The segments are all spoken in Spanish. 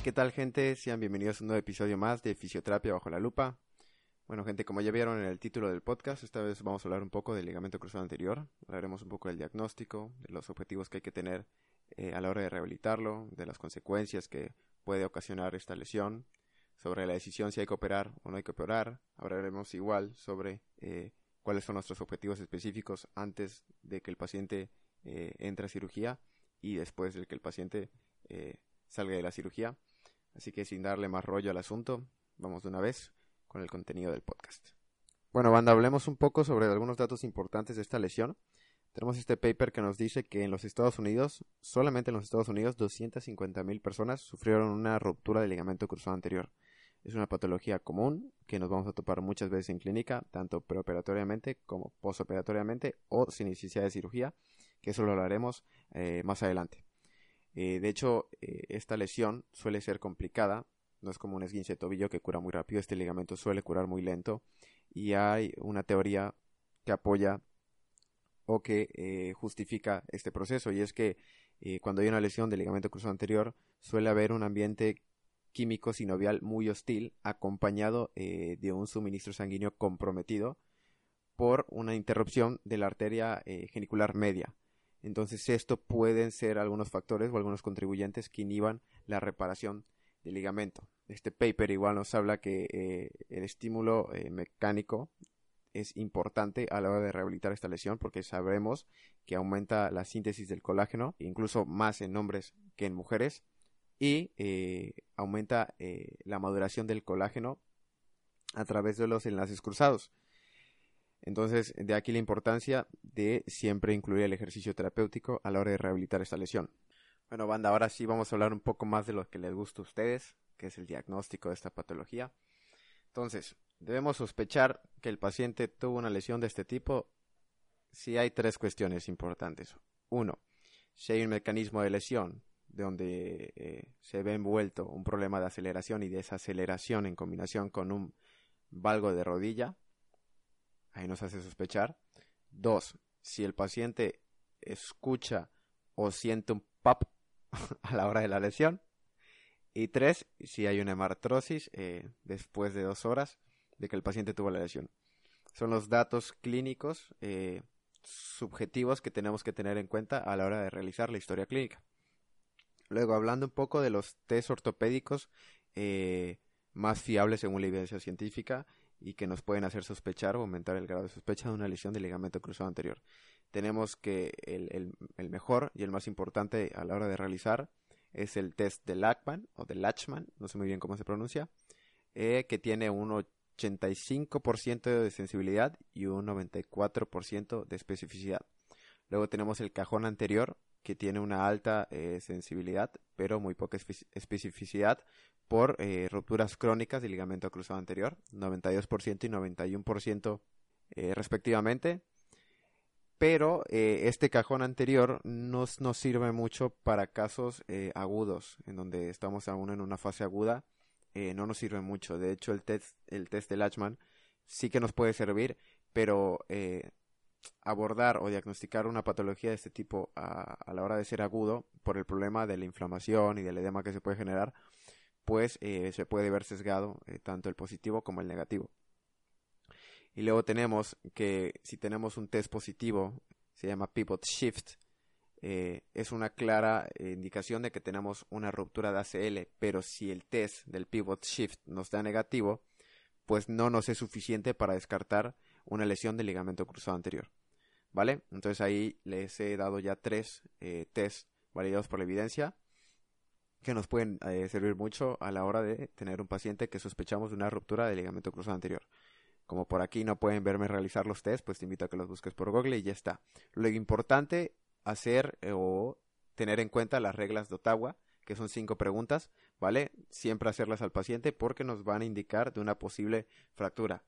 Hey, ¿qué tal gente? Sean bienvenidos a un nuevo episodio más de Fisioterapia bajo la lupa. Bueno gente, como ya vieron en el título del podcast, esta vez vamos a hablar un poco del ligamento cruzado anterior. Hablaremos un poco del diagnóstico, de los objetivos que hay que tener eh, a la hora de rehabilitarlo, de las consecuencias que puede ocasionar esta lesión, sobre la decisión si hay que operar o no hay que operar. Hablaremos igual sobre eh, cuáles son nuestros objetivos específicos antes de que el paciente eh, entre a cirugía y después de que el paciente salga de la cirugía. Así que sin darle más rollo al asunto, vamos de una vez con el contenido del podcast. Bueno, banda, hablemos un poco sobre algunos datos importantes de esta lesión. Tenemos este paper que nos dice que en los Estados Unidos, solamente en los Estados Unidos, 250.000 personas sufrieron una ruptura del ligamento cruzado anterior. Es una patología común que nos vamos a topar muchas veces en clínica, tanto preoperatoriamente como postoperatoriamente o sin necesidad de cirugía, que eso lo hablaremos eh, más adelante. Eh, de hecho, eh, esta lesión suele ser complicada, no es como un esguince de tobillo que cura muy rápido, este ligamento suele curar muy lento. Y hay una teoría que apoya o que eh, justifica este proceso. Y es que cuando hay una lesión del ligamento cruzado anterior suele haber un ambiente químico sinovial muy hostil acompañado de un suministro sanguíneo comprometido por una interrupción de la arteria genicular media entonces esto pueden ser algunos factores o algunos contribuyentes que inhiban la reparación del ligamento. Este paper igual nos habla que eh, el estímulo eh, mecánico es importante a la hora de rehabilitar esta lesión porque sabemos que aumenta la síntesis del colágeno, incluso más en hombres que en mujeres, y eh, aumenta la maduración del colágeno a través de los enlaces cruzados. Entonces, de aquí la importancia de siempre incluir el ejercicio terapéutico a la hora de rehabilitar esta lesión. Bueno, banda, ahora sí vamos a hablar un poco más de lo que les gusta a ustedes, que es el diagnóstico de esta patología. Entonces, debemos sospechar que el paciente tuvo una lesión de este tipo si hay tres cuestiones importantes. Uno, si hay un mecanismo de lesión donde eh, se ve envuelto un problema de aceleración y desaceleración en combinación con un valgo de rodilla, ahí nos hace sospechar. Dos, si el paciente escucha o siente un pop a la hora de la lesión. Y tres, si hay una hemartrosis eh, después de dos horas de que el paciente tuvo la lesión. Son los datos clínicos eh, subjetivos que tenemos que tener en cuenta a la hora de realizar la historia clínica. Luego, hablando un poco de los test ortopédicos eh, más fiables según la evidencia científica, y que nos pueden hacer sospechar o aumentar el grado de sospecha de una lesión del ligamento cruzado anterior. Tenemos que el, el, mejor y el más importante a la hora de realizar es el test de Lachman o de Lachman, no sé muy bien cómo se pronuncia, eh, que tiene un 85% de sensibilidad y un 94% de especificidad. Luego tenemos el cajón anterior, que tiene una alta eh, sensibilidad, pero muy poca especificidad por eh, rupturas crónicas del ligamento cruzado anterior, 92% y 91% eh, respectivamente. Pero este cajón anterior no nos sirve mucho para casos agudos, en donde estamos aún en una fase aguda, no nos sirve mucho. De hecho, el test, el test de Lachman sí que nos puede servir, pero abordar o diagnosticar una patología de este tipo a, la hora de ser agudo por el problema de la inflamación y del edema que se puede generar, pues eh, se puede ver sesgado eh, tanto el positivo como el negativo. Y luego tenemos que si tenemos un test positivo, se llama pivot shift, eh, es una clara indicación de que tenemos una ruptura de ACL, pero si el test del pivot shift nos da negativo, pues no nos es suficiente para descartar una lesión del ligamento cruzado anterior. ¿Vale? Entonces ahí les he dado ya tres eh, test validados por la evidencia que nos pueden eh, servir mucho a la hora de tener un paciente que sospechamos de una ruptura del ligamento cruzado anterior. Como por aquí no pueden verme realizar los test, pues te invito a que los busques por Google y ya está. Lo importante hacer eh, o tener en cuenta las reglas de Ottawa, que son cinco preguntas, ¿vale? Siempre hacerlas al paciente porque nos van a indicar de una posible fractura.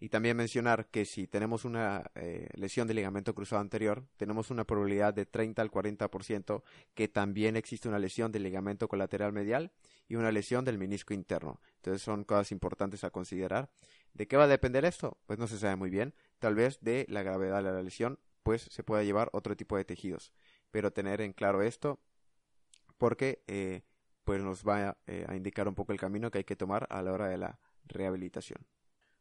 Y también mencionar que si tenemos una eh, lesión de ligamento cruzado anterior, tenemos una probabilidad de 30 al 40% que también existe una lesión del ligamento colateral medial y una lesión del menisco interno. Entonces son cosas importantes a considerar. ¿De qué va a depender esto? Pues no se sabe muy bien. Tal vez de la gravedad de la lesión, pues se pueda llevar otro tipo de tejidos. Pero tener en claro esto porque eh, pues nos va eh, a indicar un poco el camino que hay que tomar a la hora de la rehabilitación.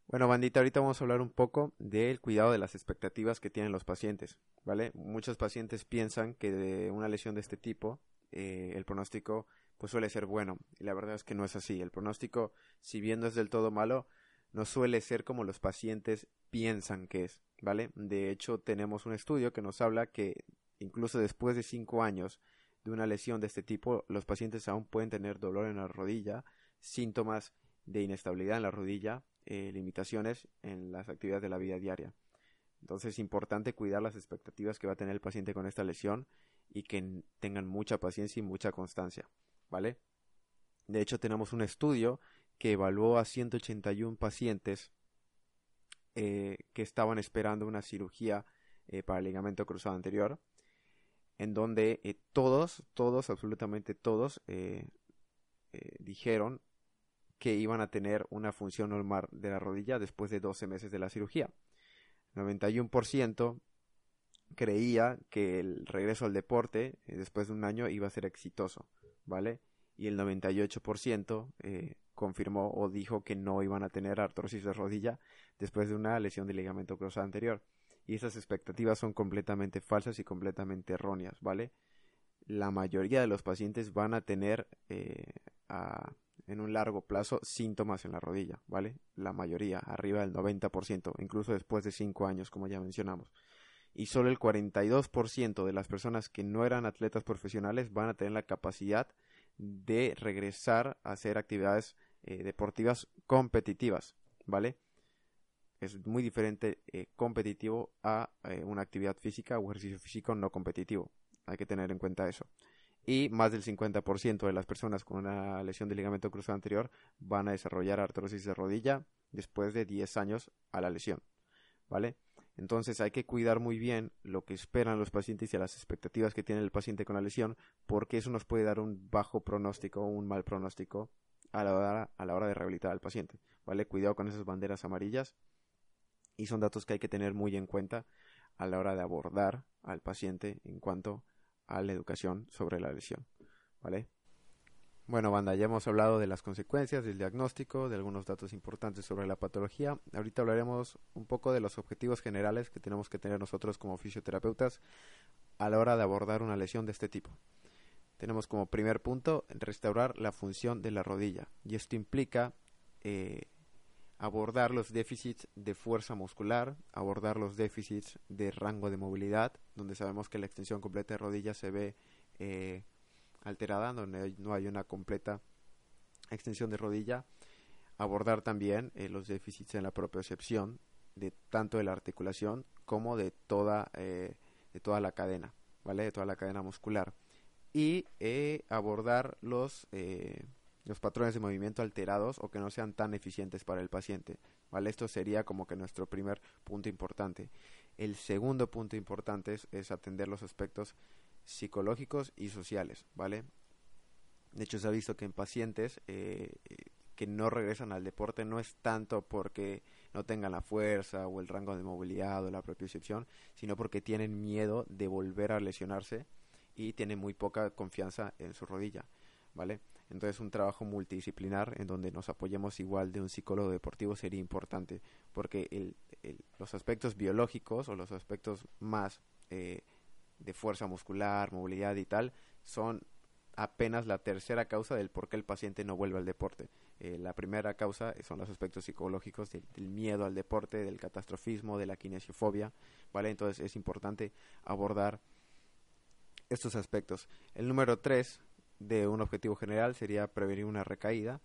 Bueno, bandita, ahorita vamos a hablar un poco del cuidado de las expectativas que tienen los pacientes, ¿vale? Muchos pacientes piensan que de una lesión de este tipo eh, el pronóstico pues suele ser bueno y la verdad es que no es así. El pronóstico, si bien no es del todo malo, no suele ser como los pacientes piensan que es, ¿vale? De hecho, tenemos un estudio que nos habla que incluso después de cinco años de una lesión de este tipo, los pacientes aún pueden tener dolor en la rodilla, síntomas de inestabilidad en la rodilla, eh, limitaciones en las actividades de la vida diaria. Entonces es importante cuidar las expectativas que va a tener el paciente con esta lesión y que tengan mucha paciencia y mucha constancia, ¿vale? De hecho, tenemos un estudio que evaluó a 181 pacientes eh, que estaban esperando una cirugía eh, para el ligamento cruzado anterior, en donde todos, todos, absolutamente todos, dijeron que iban a tener una función normal de la rodilla después de 12 meses de la cirugía. 91% creía que el regreso al deporte después de un año iba a ser exitoso, ¿vale? Y el 98% eh, confirmó o dijo que no iban a tener artrosis de rodilla después de una lesión de ligamento cruzado anterior. Y esas expectativas son completamente falsas y completamente erróneas, ¿vale? La mayoría de los pacientes van a tener eh, en un largo plazo síntomas en la rodilla, ¿vale? La mayoría, arriba del 90%, incluso después de 5 años, como ya mencionamos. Y solo el 42% de las personas que no eran atletas profesionales van a tener la capacidad de regresar a hacer actividades eh, deportivas competitivas, ¿vale? Es muy diferente eh, competitivo a eh, una actividad física o ejercicio físico no competitivo. Hay que tener en cuenta eso. Y más del 50% de las personas con una lesión de ligamento cruzado anterior van a desarrollar artrosis de rodilla después de 10 años a la lesión, ¿vale? Entonces hay que cuidar muy bien lo que esperan los pacientes y las expectativas que tiene el paciente con la lesión, porque eso nos puede dar un bajo pronóstico o un mal pronóstico a la hora, a la hora de rehabilitar al paciente. ¿Vale? Cuidado con esas banderas amarillas. Y son datos que hay que tener muy en cuenta a la hora de abordar al paciente en cuanto a la educación sobre la lesión. ¿Vale? Bueno, banda, ya hemos hablado de las consecuencias, del diagnóstico, de algunos datos importantes sobre la patología. Ahorita hablaremos un poco de los objetivos generales que tenemos que tener nosotros como fisioterapeutas a la hora de abordar una lesión de este tipo. Tenemos como primer punto restaurar la función de la rodilla y esto implica eh, abordar los déficits de fuerza muscular, abordar los déficits de rango de movilidad, donde sabemos que la extensión completa de rodilla se ve eh, alterada, donde no hay una completa extensión de rodilla. Abordar también eh, los déficits en la propiocepción de tanto de la articulación como de toda, eh, de toda la cadena, ¿vale? De toda la cadena muscular. Y abordar los, los patrones de movimiento alterados o que no sean tan eficientes para el paciente, ¿vale? Esto sería como que nuestro primer punto importante. El segundo punto importante es atender los aspectos psicológicos y sociales, ¿vale? De hecho, se ha visto que en pacientes eh, que no regresan al deporte no es tanto porque no tengan la fuerza o el rango de movilidad o la propiocepción, sino porque tienen miedo de volver a lesionarse y tienen muy poca confianza en su rodilla, ¿vale? Entonces un trabajo multidisciplinar en donde nos apoyemos igual de un psicólogo deportivo sería importante porque el, los aspectos biológicos o los aspectos más eh, de fuerza muscular, movilidad y tal, son apenas la tercera causa del por qué el paciente no vuelve al deporte. Eh, la primera causa son los aspectos psicológicos del, miedo al deporte, del catastrofismo, de la kinesiofobia, ¿vale? Entonces es importante abordar estos aspectos. El número tres de un objetivo general sería prevenir una recaída.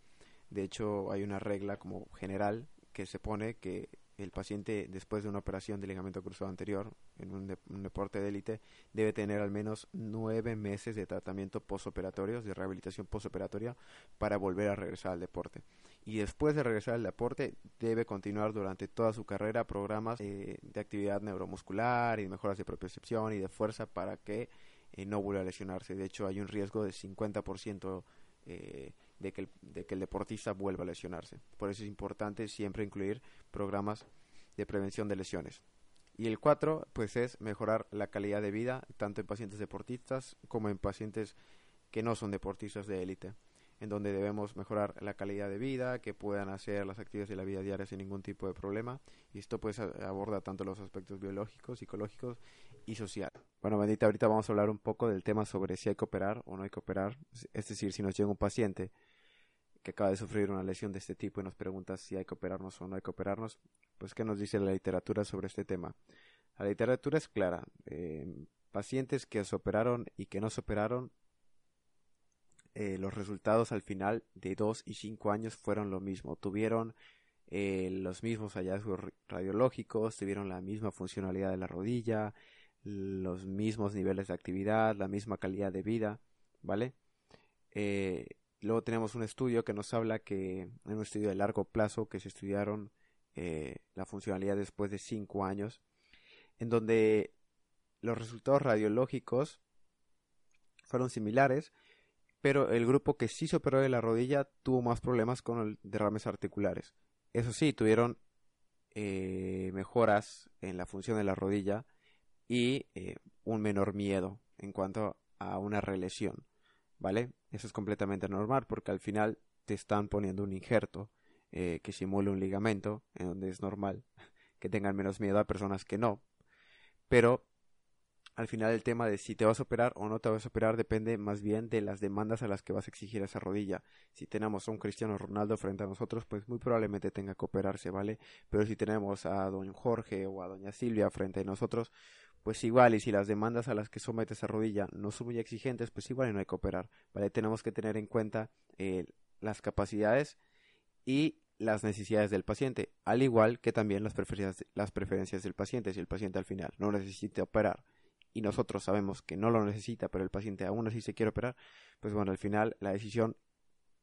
De hecho, hay una regla como general que se pone que el paciente después de una operación de ligamento cruzado anterior en un, deporte de élite debe tener al menos nueve meses de tratamiento postoperatorio, de rehabilitación postoperatoria para volver a regresar al deporte. Y después de regresar al deporte debe continuar durante toda su carrera programas eh, de actividad neuromuscular y mejoras de propiocepción y de fuerza para que eh, no vuelva a lesionarse. De hecho hay un riesgo de 50% eh, de que, el, de que el deportista vuelva a lesionarse. Por eso es importante siempre incluir programas de prevención de lesiones. Y el cuatro, pues es mejorar la calidad de vida, tanto en pacientes deportistas como en pacientes que no son deportistas de élite. En donde debemos mejorar la calidad de vida, que puedan hacer las actividades de la vida diaria sin ningún tipo de problema. Y esto pues aborda tanto los aspectos biológicos, psicológicos y sociales. Bueno, bendita, ahorita vamos a hablar un poco del tema sobre si hay que operar o no hay que operar. Es decir, si nos llega un paciente que acaba de sufrir una lesión de este tipo y nos pregunta si hay que operarnos o no hay que operarnos, pues qué nos dice la literatura sobre este tema. La literatura es clara. Eh, pacientes que se operaron y que no se operaron eh, los resultados al final de 2 y 5 años fueron lo mismo. Tuvieron eh, los mismos hallazgos radiológicos, tuvieron la misma funcionalidad de la rodilla, los mismos niveles de actividad, la misma calidad de vida, ¿vale? Eh, luego tenemos un estudio que nos habla que, en un estudio de largo plazo, que se estudiaron la funcionalidad después de 5 años, en donde los resultados radiológicos fueron similares, pero el grupo que sí se operó de la rodilla tuvo más problemas con derrames articulares. Eso sí, tuvieron eh, mejoras en la función de la rodilla y eh, un menor miedo en cuanto a una relesión, ¿vale? Eso es completamente normal porque al final te están poniendo un injerto eh, que simule un ligamento, en donde es normal que tengan menos miedo a personas que no. Pero al final el tema de si te vas a operar o no te vas a operar depende más bien de las demandas a las que vas a exigir esa rodilla. Si tenemos a un Cristiano Ronaldo frente a nosotros, pues muy probablemente tenga que operarse, ¿vale? Pero si tenemos a don Jorge o a doña Silvia frente a nosotros, pues igual, y si las demandas a las que somete esa rodilla no son muy exigentes, pues igual no hay que operar, ¿vale? Tenemos que tener en cuenta eh, las capacidades y las necesidades del paciente, al igual que también las preferencias, las preferencias del paciente, si el paciente al final no necesita operar y nosotros sabemos que no lo necesita, pero el paciente aún así se quiere operar, pues bueno, al final la decisión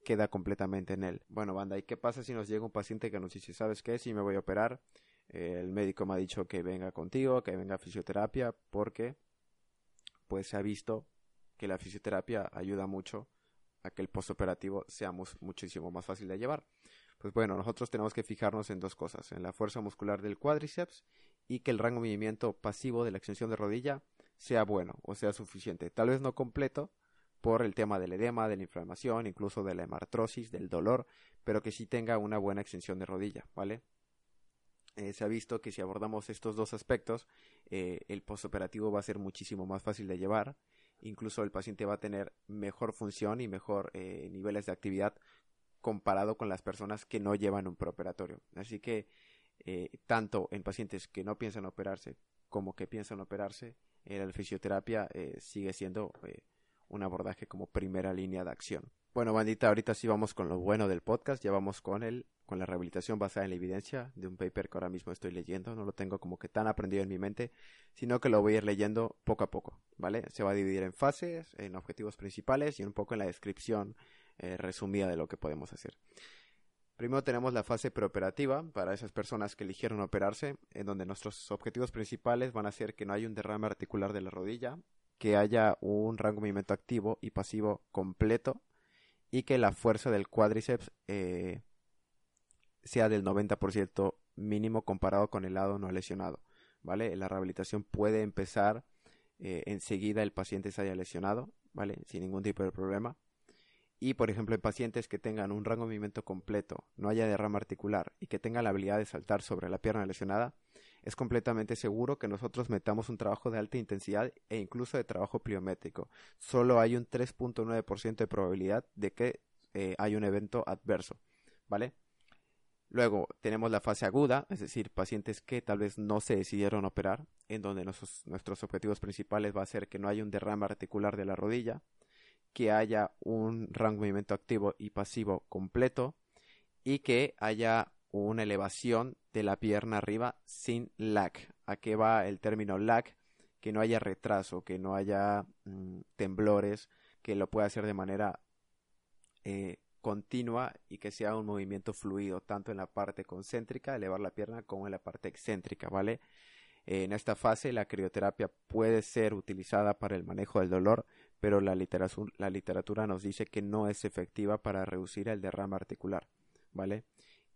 queda completamente en él. Bueno, banda, ¿y qué pasa si nos llega un paciente que nos dice, ¿sabes qué? Si me voy a operar, el médico me ha dicho que venga contigo, que venga a fisioterapia, porque pues se ha visto que la fisioterapia ayuda mucho a que el postoperativo sea muchísimo más fácil de llevar. Pues bueno, nosotros tenemos que fijarnos en dos cosas, en la fuerza muscular del cuádriceps y que el rango de movimiento pasivo de la extensión de rodilla sea bueno o sea suficiente. Tal vez no completo por el tema del edema, de la inflamación, incluso de la hemartrosis, del dolor, pero que sí tenga una buena extensión de rodilla, ¿vale? Eh, se ha visto que si abordamos estos dos aspectos, eh, el postoperativo va a ser muchísimo más fácil de llevar, incluso el paciente va a tener mejor función y mejor eh, niveles de actividad comparado con las personas que no llevan un preoperatorio. Así que tanto en pacientes que no piensan operarse como que piensan operarse, eh, la fisioterapia eh, sigue siendo eh, un abordaje como primera línea de acción. Bueno, bandita, ahorita sí vamos con lo bueno del podcast, ya vamos con el, con la rehabilitación basada en la evidencia de un paper que ahora mismo estoy leyendo, no lo tengo como que tan aprendido en mi mente, sino que lo voy a ir leyendo poco a poco, ¿vale? Se va a dividir en fases, en objetivos principales y un poco en la descripción resumida de lo que podemos hacer. Primero tenemos la fase preoperativa para esas personas que eligieron operarse, en donde nuestros objetivos principales van a ser que no haya un derrame articular de la rodilla, que haya un rango de movimiento activo y pasivo completo y que la fuerza del cuádriceps eh, sea del 90% mínimo comparado con el lado no lesionado. ¿Vale? La rehabilitación puede empezar eh, enseguida el paciente se haya lesionado, ¿vale? Sin ningún tipo de problema y, por ejemplo, en pacientes que tengan un rango de movimiento completo, no haya derrama articular y que tengan la habilidad de saltar sobre la pierna lesionada, es completamente seguro que nosotros metamos un trabajo de alta intensidad e incluso de trabajo pliométrico. Solo hay un 3.9% de probabilidad de que eh, hay un evento adverso, ¿vale? Luego tenemos la fase aguda, es decir, pacientes que tal vez no se decidieron operar, en donde nuestros, nuestros objetivos principales va a ser que no haya un derrame articular de la rodilla, que haya un rango de movimiento activo y pasivo completo y que haya una elevación de la pierna arriba sin lag. ¿A qué va el término lag? Que no haya retraso, que no haya mm, temblores, que lo pueda hacer de manera eh, continua y que sea un movimiento fluido, tanto en la parte concéntrica, elevar la pierna, como en la parte excéntrica, ¿vale? En esta fase la crioterapia puede ser utilizada para el manejo del dolor, pero la literatura, la literatura nos dice que no es efectiva para reducir el derrame articular, ¿vale?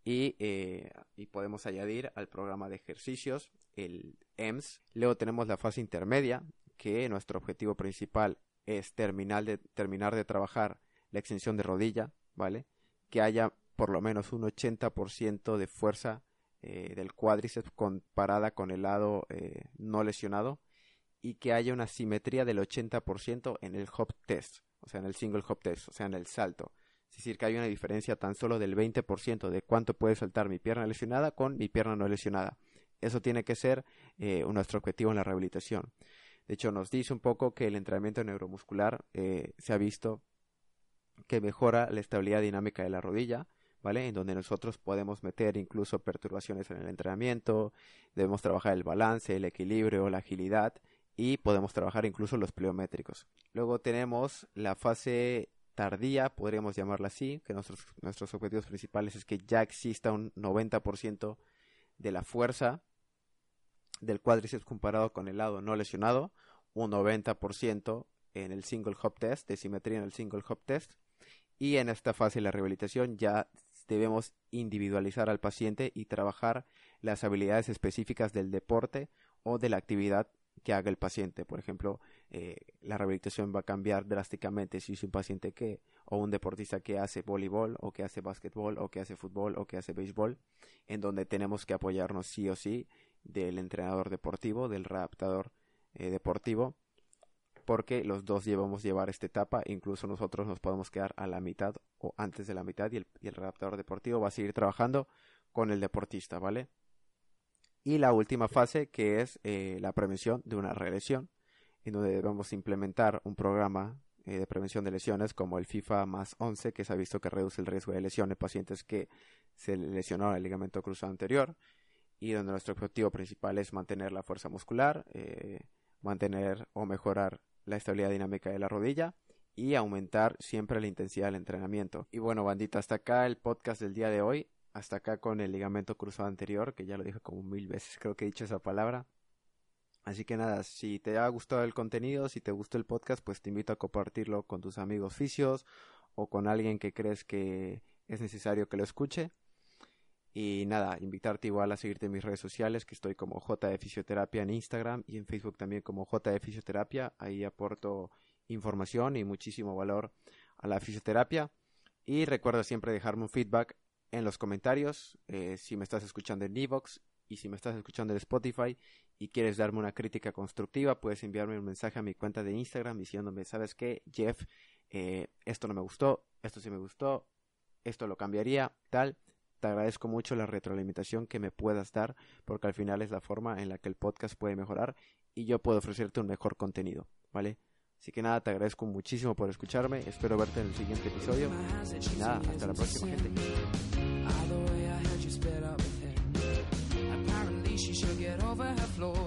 Y, eh, y, podemos añadir al programa de ejercicios el EMS. Luego tenemos la fase intermedia, que nuestro objetivo principal es terminar de, terminar de trabajar la extensión de rodilla, ¿vale? Que haya por lo menos un 80% de fuerza eh, del cuádriceps comparada con el lado eh, no lesionado y que haya una simetría del 80% en el hop test, o sea, en el single hop test, o sea, en el salto. Es decir, que hay una diferencia tan solo del 20% de cuánto puede saltar mi pierna lesionada con mi pierna no lesionada. Eso tiene que ser eh, nuestro objetivo en la rehabilitación. De hecho, nos dice un poco que el entrenamiento neuromuscular eh, se ha visto que mejora la estabilidad dinámica de la rodilla, ¿vale? En donde nosotros podemos meter incluso perturbaciones en el entrenamiento, debemos trabajar el balance, el equilibrio, la agilidad y podemos trabajar incluso los pleométricos. Luego tenemos la fase tardía, podríamos llamarla así, que nuestros, nuestros objetivos principales es que ya exista un 90% de la fuerza del cuádriceps comparado con el lado no lesionado, un 90% en el single hop test, de simetría en el single hop test, y en esta fase de la rehabilitación ya debemos individualizar al paciente y trabajar las habilidades específicas del deporte o de la actividad que haga el paciente. Por ejemplo, eh, la rehabilitación va a cambiar drásticamente si es un paciente que, o un deportista que hace voleibol, o que hace básquetbol, o que hace fútbol, o que hace béisbol, en donde tenemos que apoyarnos sí o sí del entrenador deportivo, del readaptador eh, deportivo, porque los dos llevamos llevar esta etapa, incluso nosotros nos podemos quedar a la mitad o antes de la mitad y el, y deportivo va a seguir trabajando con el deportista, ¿vale? Y la última fase que es eh, la prevención de una regresión, en donde debemos implementar un programa eh, de prevención de lesiones como el FIFA más 11, que se ha visto que reduce el riesgo de lesión en pacientes que se lesionaron el ligamento cruzado anterior, y donde nuestro objetivo principal es mantener la fuerza muscular, eh, mantener o mejorar la estabilidad dinámica de la rodilla y aumentar siempre la intensidad del entrenamiento. Y bueno, bandita, hasta acá el podcast del día de hoy. Hasta acá con el ligamento cruzado anterior, que ya lo dije como mil veces, creo que he dicho esa palabra. Así que nada, si te ha gustado el contenido, si te gustó el podcast, pues te invito a compartirlo con tus amigos fisios o con alguien que crees que es necesario que lo escuche. Y nada, invitarte igual a seguirte en mis redes sociales, que estoy como J de Fisioterapia en Instagram y en Facebook también como J de Fisioterapia. Ahí aporto información y muchísimo valor a la fisioterapia. Y recuerda siempre dejarme un feedback en los comentarios eh, si me estás escuchando en Evox y si me estás escuchando en Spotify y quieres darme una crítica constructiva, puedes enviarme un mensaje a mi cuenta de Instagram diciéndome, ¿sabes qué, Jeff? Eh, esto no me gustó, esto sí me gustó, esto lo cambiaría, tal te agradezco mucho la retroalimentación que me puedas dar, porque al final es la forma en la que el podcast puede mejorar y yo puedo ofrecerte un mejor contenido, ¿vale? Así que nada, te agradezco muchísimo por escucharme, espero verte en el siguiente episodio y nada, hasta la próxima gente. over her floor.